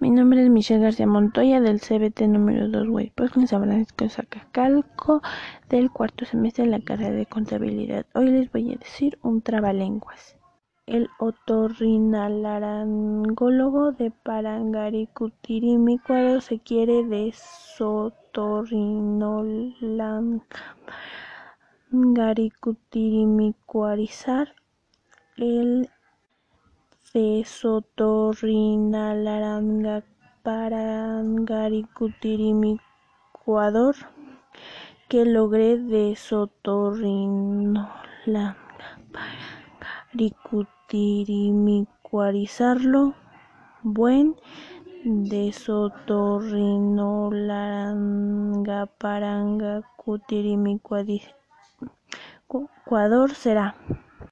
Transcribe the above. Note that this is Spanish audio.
Mi nombre es Michelle García Montoya del CBT número 2 Pues con San Francisco Zacacalco del cuarto semestre de la carrera de contabilidad. Hoy les voy a decir un trabalenguas. El otorrinolaringólogo de Parangaricutirimícuaro se quiere desotorrinolaringaricutirimicuarizar el desotorrinolaringaparagaricutirimicudor que logre desotorrinolaringaparagaricutirimicularizarlo buen desotorrinolaringaparagaricutirimicudor será